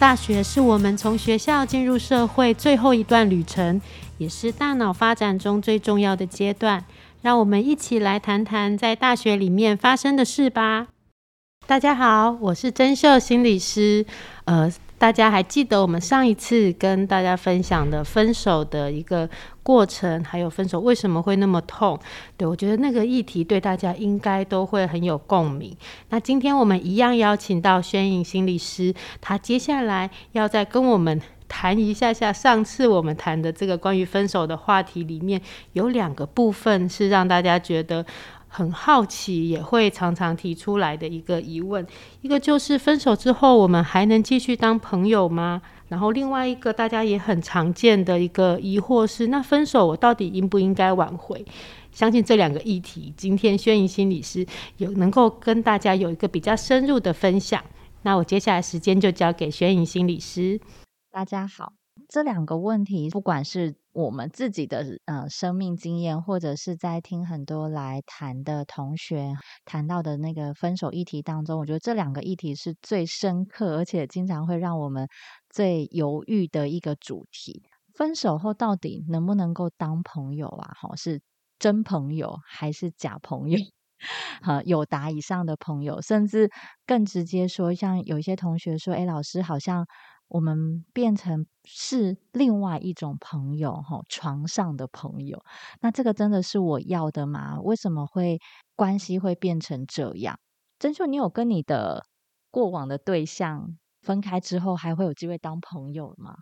大学是我们从学校进入社会最后一段旅程，也是大脑发展中最重要的阶段。让我们一起来谈谈在大学里面发生的事吧。大家好，我是真秀心理师。呃，大家还记得我们上一次跟大家分享的分手的一个过程，还有分手为什么会那么痛？对我觉得那个议题对大家应该都会很有共鸣。那今天我们一样邀请到宣颖心理师，他接下来要再跟我们。谈一下下上次我们谈的这个关于分手的话题里面，有两个部分是让大家觉得很好奇，也会常常提出来的一个疑问。一个就是分手之后，我们还能继续当朋友吗？然后另外一个大家也很常见的一个疑惑是，那分手我到底应不应该挽回？相信这两个议题，今天宣怡心理师有能够跟大家有一个比较深入的分享。那我接下来时间就交给宣怡心理师。大家好，这两个问题，不管是我们自己的呃生命经验，或者是在听很多来谈的同学谈到的那个分手议题当中，我觉得这两个议题是最深刻，而且经常会让我们最犹豫的一个主题。分手后到底能不能够当朋友啊？好，是真朋友还是假朋友？哈，有答以上的朋友，甚至更直接说，像有一些同学说，哎，老师好像。我们变成是另外一种朋友，哈，床上的朋友。那这个真的是我要的吗？为什么会关系会变成这样？真秀，你有跟你的过往的对象分开之后，还会有机会当朋友吗？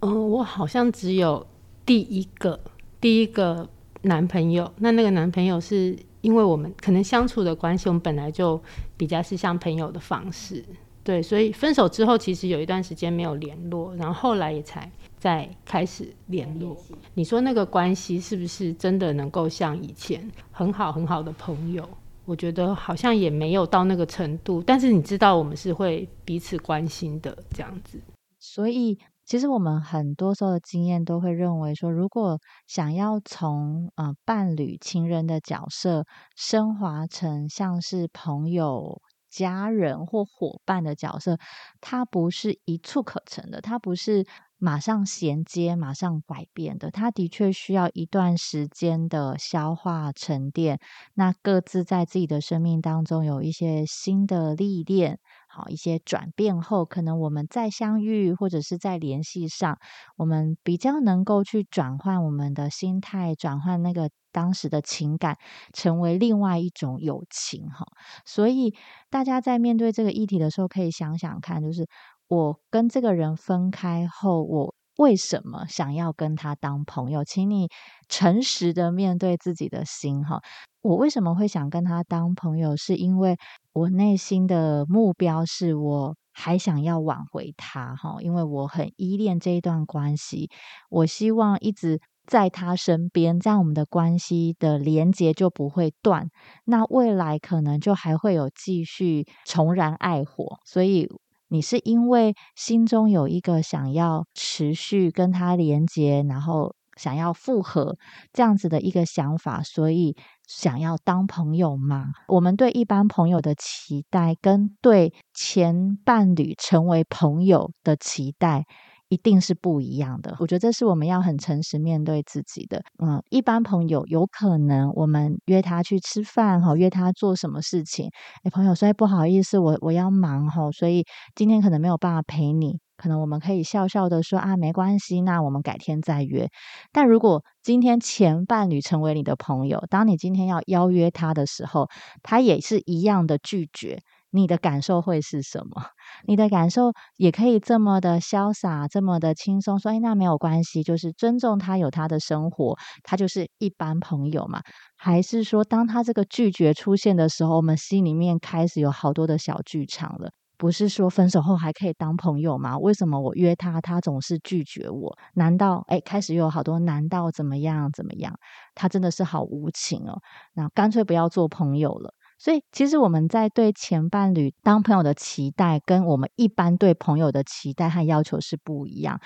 嗯，我好像只有第一个第一个男朋友。那那个男朋友是因为我们可能相处的关系，我们本来就比较是像朋友的方式。对，所以分手之后，其实有一段时间没有联络，然后后来也才再开始联络。你说那个关系是不是真的能够像以前很好很好的朋友？我觉得好像也没有到那个程度。但是你知道，我们是会彼此关心的这样子。所以，其实我们很多时候的经验都会认为说，如果想要从呃伴侣、情人的角色升华成像是朋友。家人或伙伴的角色，它不是一触可成的，它不是马上衔接、马上改变的，它的确需要一段时间的消化沉淀。那各自在自己的生命当中有一些新的历练。好一些转变后，可能我们再相遇或者是在联系上，我们比较能够去转换我们的心态，转换那个当时的情感，成为另外一种友情哈。所以大家在面对这个议题的时候，可以想想看，就是我跟这个人分开后，我为什么想要跟他当朋友？请你诚实的面对自己的心哈。我为什么会想跟他当朋友？是因为我内心的目标是我还想要挽回他，哈，因为我很依恋这一段关系，我希望一直在他身边，这样我们的关系的连接就不会断，那未来可能就还会有继续重燃爱火。所以你是因为心中有一个想要持续跟他连接，然后。想要复合这样子的一个想法，所以想要当朋友吗？我们对一般朋友的期待，跟对前伴侣成为朋友的期待，一定是不一样的。我觉得这是我们要很诚实面对自己的。嗯，一般朋友有可能我们约他去吃饭，哈，约他做什么事情？哎，朋友说不好意思，我我要忙，哈，所以今天可能没有办法陪你。可能我们可以笑笑的说啊，没关系，那我们改天再约。但如果今天前伴侣成为你的朋友，当你今天要邀约他的时候，他也是一样的拒绝，你的感受会是什么？你的感受也可以这么的潇洒，这么的轻松，说哎，那没有关系，就是尊重他有他的生活，他就是一般朋友嘛。还是说，当他这个拒绝出现的时候，我们心里面开始有好多的小剧场了。不是说分手后还可以当朋友吗？为什么我约他，他总是拒绝我？难道哎，开始有好多难道怎么样怎么样？他真的是好无情哦！那干脆不要做朋友了。所以，其实我们在对前伴侣当朋友的期待，跟我们一般对朋友的期待和要求是不一样。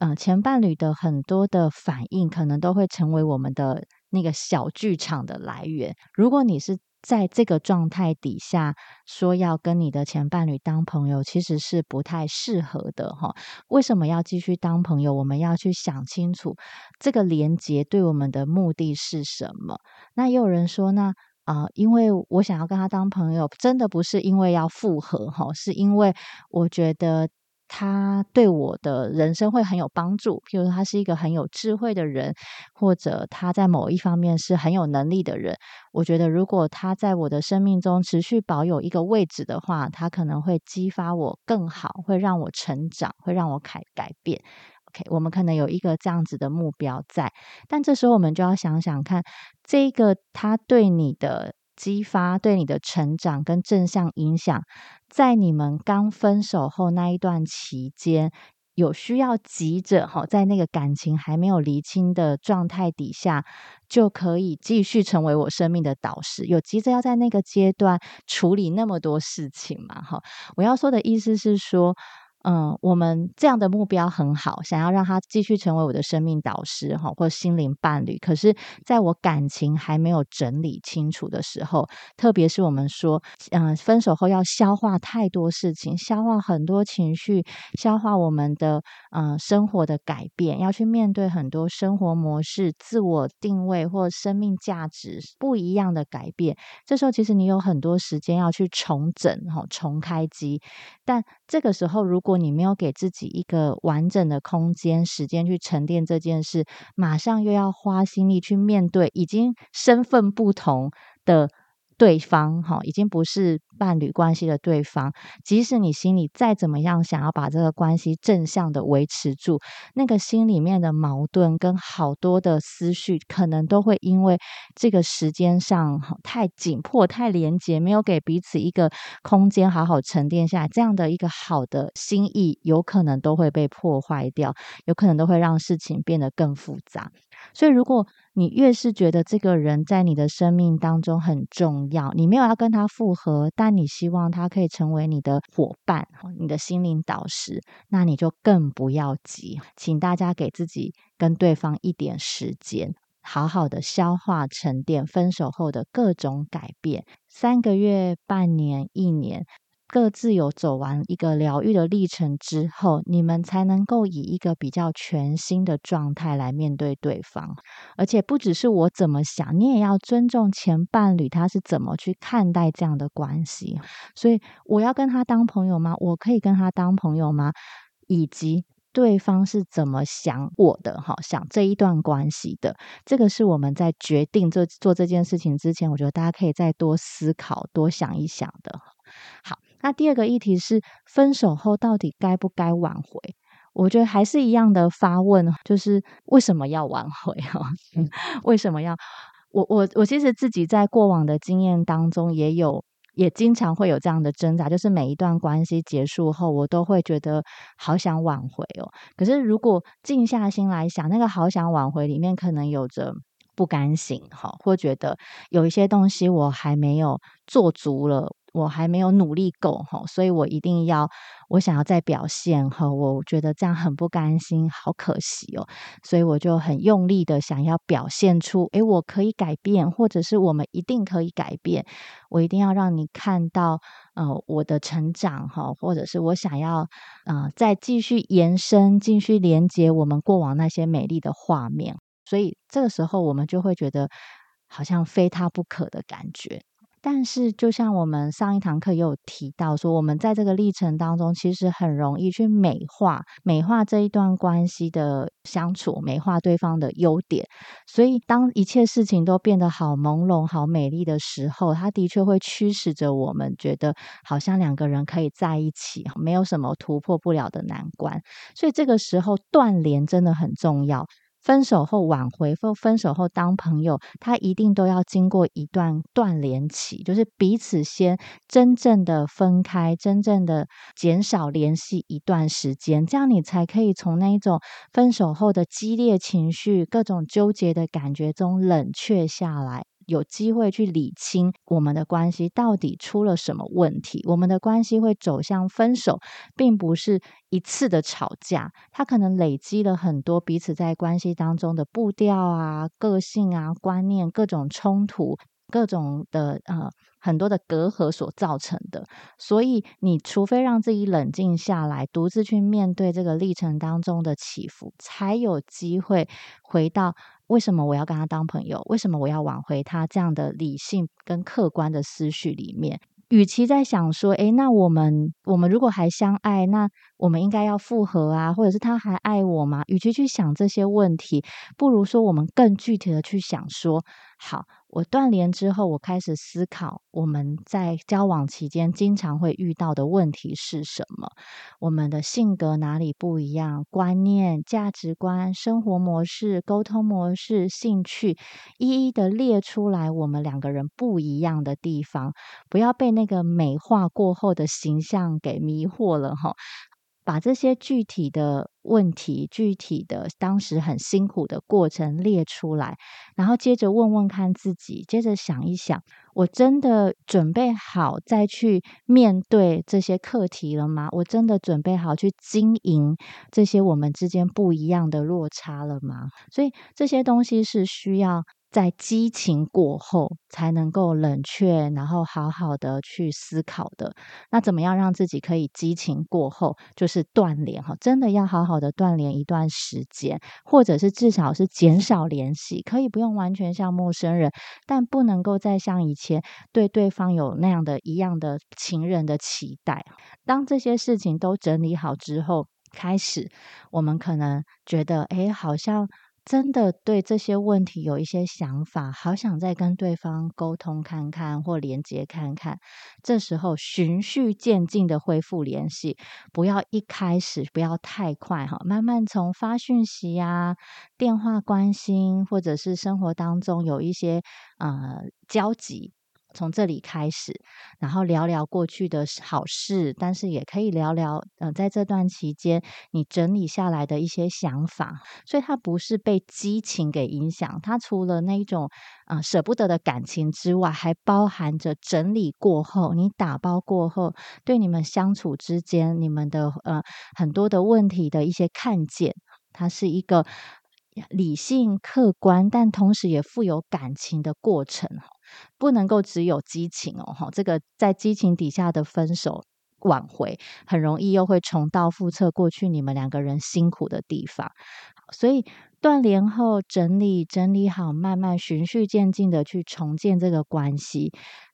嗯，前伴侣的很多的反应，可能都会成为我们的那个小剧场的来源。如果你是在这个状态底下说要跟你的前伴侣当朋友，其实是不太适合的哈。为什么要继续当朋友？我们要去想清楚这个连接对我们的目的是什么。那也有人说，那啊，因为我想要跟他当朋友，真的不是因为要复合哈，是因为我觉得。他对我的人生会很有帮助，譬如说他是一个很有智慧的人，或者他在某一方面是很有能力的人。我觉得如果他在我的生命中持续保有一个位置的话，他可能会激发我更好，会让我成长，会让我改改变。OK，我们可能有一个这样子的目标在，但这时候我们就要想想看，这个他对你的。激发对你的成长跟正向影响，在你们刚分手后那一段期间，有需要急着哈，在那个感情还没有厘清的状态底下，就可以继续成为我生命的导师。有急着要在那个阶段处理那么多事情嘛？哈，我要说的意思是说。嗯，我们这样的目标很好，想要让他继续成为我的生命导师哈，或心灵伴侣。可是，在我感情还没有整理清楚的时候，特别是我们说，嗯，分手后要消化太多事情，消化很多情绪，消化我们的嗯生活的改变，要去面对很多生活模式、自我定位或生命价值不一样的改变。这时候，其实你有很多时间要去重整哈，重开机。但这个时候，如果果你没有给自己一个完整的空间、时间去沉淀这件事，马上又要花心力去面对已经身份不同的。对方哈，已经不是伴侣关系的对方。即使你心里再怎么样想要把这个关系正向的维持住，那个心里面的矛盾跟好多的思绪，可能都会因为这个时间上太紧迫、太连结，没有给彼此一个空间好好沉淀下来，这样的一个好的心意，有可能都会被破坏掉，有可能都会让事情变得更复杂。所以，如果你越是觉得这个人在你的生命当中很重要，你没有要跟他复合，但你希望他可以成为你的伙伴、你的心灵导师，那你就更不要急，请大家给自己跟对方一点时间，好好的消化沉淀分手后的各种改变，三个月、半年、一年。各自有走完一个疗愈的历程之后，你们才能够以一个比较全新的状态来面对对方。而且不只是我怎么想，你也要尊重前伴侣他是怎么去看待这样的关系。所以，我要跟他当朋友吗？我可以跟他当朋友吗？以及对方是怎么想我的？哈，想这一段关系的，这个是我们在决定这做这件事情之前，我觉得大家可以再多思考、多想一想的。好。那第二个议题是分手后到底该不该挽回？我觉得还是一样的发问，就是为什么要挽回？哈，为什么要？我我我其实自己在过往的经验当中也有，也经常会有这样的挣扎，就是每一段关系结束后，我都会觉得好想挽回哦。可是如果静下心来想，那个好想挽回里面可能有着不甘心，哈，或觉得有一些东西我还没有做足了。我还没有努力够哈，所以我一定要，我想要再表现哈，我觉得这样很不甘心，好可惜哦，所以我就很用力的想要表现出，诶，我可以改变，或者是我们一定可以改变，我一定要让你看到，呃，我的成长哈，或者是我想要，呃，再继续延伸，继续连接我们过往那些美丽的画面，所以这个时候我们就会觉得好像非他不可的感觉。但是，就像我们上一堂课也有提到，说我们在这个历程当中，其实很容易去美化、美化这一段关系的相处，美化对方的优点。所以，当一切事情都变得好朦胧、好美丽的时候，它的确会驱使着我们觉得，好像两个人可以在一起，没有什么突破不了的难关。所以，这个时候断联真的很重要。分手后挽回或分手后当朋友，他一定都要经过一段断联期，就是彼此先真正的分开，真正的减少联系一段时间，这样你才可以从那一种分手后的激烈情绪、各种纠结的感觉中冷却下来。有机会去理清我们的关系到底出了什么问题。我们的关系会走向分手，并不是一次的吵架，它可能累积了很多彼此在关系当中的步调啊、个性啊、观念各种冲突。各种的呃很多的隔阂所造成的，所以你除非让自己冷静下来，独自去面对这个历程当中的起伏，才有机会回到为什么我要跟他当朋友，为什么我要挽回他这样的理性跟客观的思绪里面。与其在想说，诶，那我们我们如果还相爱，那我们应该要复合啊，或者是他还爱我吗？与其去想这些问题，不如说我们更具体的去想说，好。我断联之后，我开始思考我们在交往期间经常会遇到的问题是什么，我们的性格哪里不一样，观念、价值观、生活模式、沟通模式、兴趣，一一的列出来，我们两个人不一样的地方，不要被那个美化过后的形象给迷惑了哈。把这些具体的问题、具体的当时很辛苦的过程列出来，然后接着问问看自己，接着想一想，我真的准备好再去面对这些课题了吗？我真的准备好去经营这些我们之间不一样的落差了吗？所以这些东西是需要。在激情过后才能够冷却，然后好好的去思考的。那怎么样让自己可以激情过后就是断联哈？真的要好好的断联一段时间，或者是至少是减少联系，可以不用完全像陌生人，但不能够再像以前对对方有那样的一样的情人的期待。当这些事情都整理好之后，开始我们可能觉得，哎，好像。真的对这些问题有一些想法，好想再跟对方沟通看看，或连接看看。这时候循序渐进的恢复联系，不要一开始不要太快哈，慢慢从发讯息呀、电话关心，或者是生活当中有一些呃交集。从这里开始，然后聊聊过去的好事，但是也可以聊聊，呃，在这段期间你整理下来的一些想法。所以它不是被激情给影响，它除了那一种啊舍不得的感情之外，还包含着整理过后，你打包过后，对你们相处之间，你们的呃很多的问题的一些看见，它是一个理性客观，但同时也富有感情的过程。不能够只有激情哦，哈，这个在激情底下的分手挽回，很容易又会重蹈覆辙过去你们两个人辛苦的地方，所以。断联后整理整理好，慢慢循序渐进的去重建这个关系，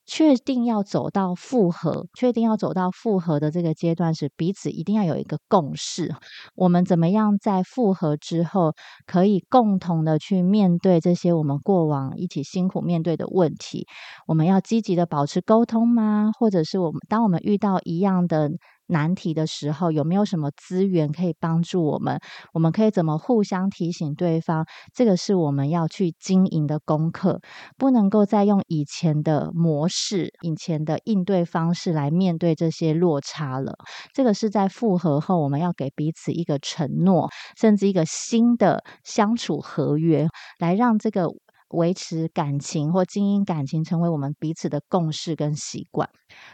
确定要走到复合，确定要走到复合的这个阶段时，彼此一定要有一个共识。我们怎么样在复合之后，可以共同的去面对这些我们过往一起辛苦面对的问题？我们要积极的保持沟通吗？或者是我们当我们遇到一样的？难题的时候，有没有什么资源可以帮助我们？我们可以怎么互相提醒对方？这个是我们要去经营的功课，不能够再用以前的模式、以前的应对方式来面对这些落差了。这个是在复合后，我们要给彼此一个承诺，甚至一个新的相处合约，来让这个。维持感情或经营感情，成为我们彼此的共识跟习惯。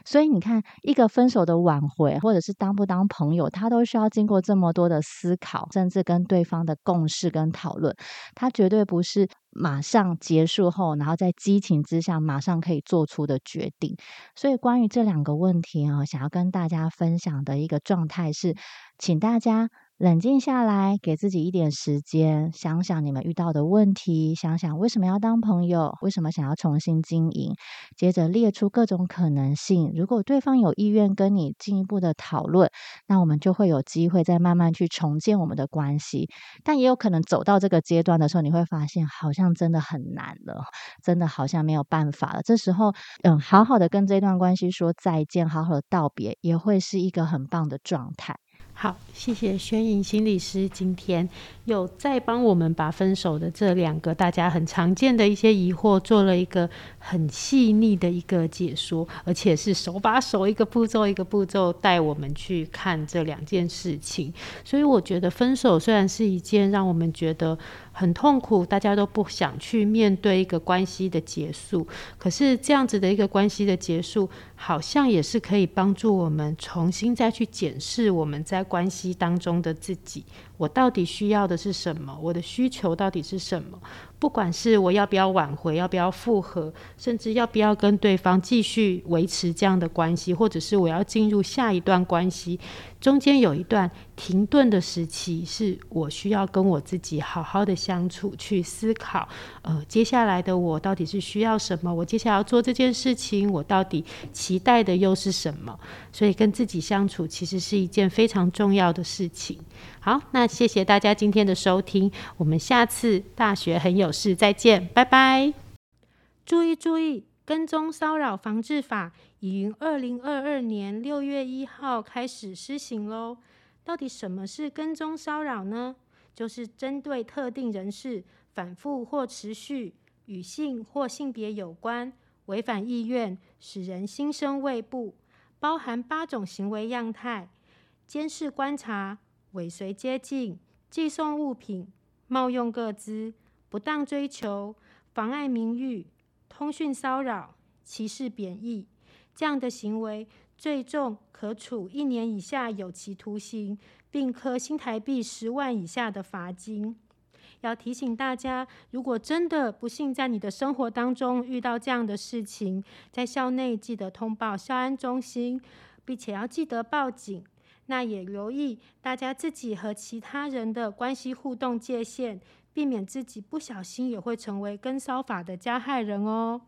所以你看，一个分手的挽回，或者是当不当朋友，他都需要经过这么多的思考，甚至跟对方的共识跟讨论。他绝对不是马上结束后，然后在激情之下马上可以做出的决定。所以，关于这两个问题啊，想要跟大家分享的一个状态是，请大家。冷静下来，给自己一点时间，想想你们遇到的问题，想想为什么要当朋友，为什么想要重新经营。接着列出各种可能性。如果对方有意愿跟你进一步的讨论，那我们就会有机会再慢慢去重建我们的关系。但也有可能走到这个阶段的时候，你会发现好像真的很难了，真的好像没有办法了。这时候，嗯，好好的跟这段关系说再见，好好的道别，也会是一个很棒的状态。好，谢谢宣颖心理师，今天又再帮我们把分手的这两个大家很常见的一些疑惑做了一个很细腻的一个解说，而且是手把手一个步骤一个步骤带我们去看这两件事情。所以我觉得分手虽然是一件让我们觉得很痛苦，大家都不想去面对一个关系的结束。可是这样子的一个关系的结束，好像也是可以帮助我们重新再去检视我们在关系当中的自己。我到底需要的是什么？我的需求到底是什么？不管是我要不要挽回，要不要复合，甚至要不要跟对方继续维持这样的关系，或者是我要进入下一段关系，中间有一段停顿的时期，是我需要跟我自己好好的相处，去思考，呃，接下来的我到底是需要什么？我接下来要做这件事情，我到底期待的又是什么？所以跟自己相处，其实是一件非常重要的事情。好，那谢谢大家今天的收听，我们下次大学很有事再见，拜拜。注意注意，跟踪骚扰防治法已于二零二二年六月一号开始施行喽。到底什么是跟踪骚扰呢？就是针对特定人士反复或持续与性或性别有关、违反意愿、使人心生畏怖，包含八种行为样态：监视观察。尾随接近、寄送物品、冒用个资、不当追求、妨碍名誉、通讯骚扰、歧视贬义，这样的行为，最重可处一年以下有期徒刑，并科新台币十万以下的罚金。要提醒大家，如果真的不幸在你的生活当中遇到这样的事情，在校内记得通报校安中心，并且要记得报警。那也留意大家自己和其他人的关系互动界限，避免自己不小心也会成为跟骚法的加害人哦。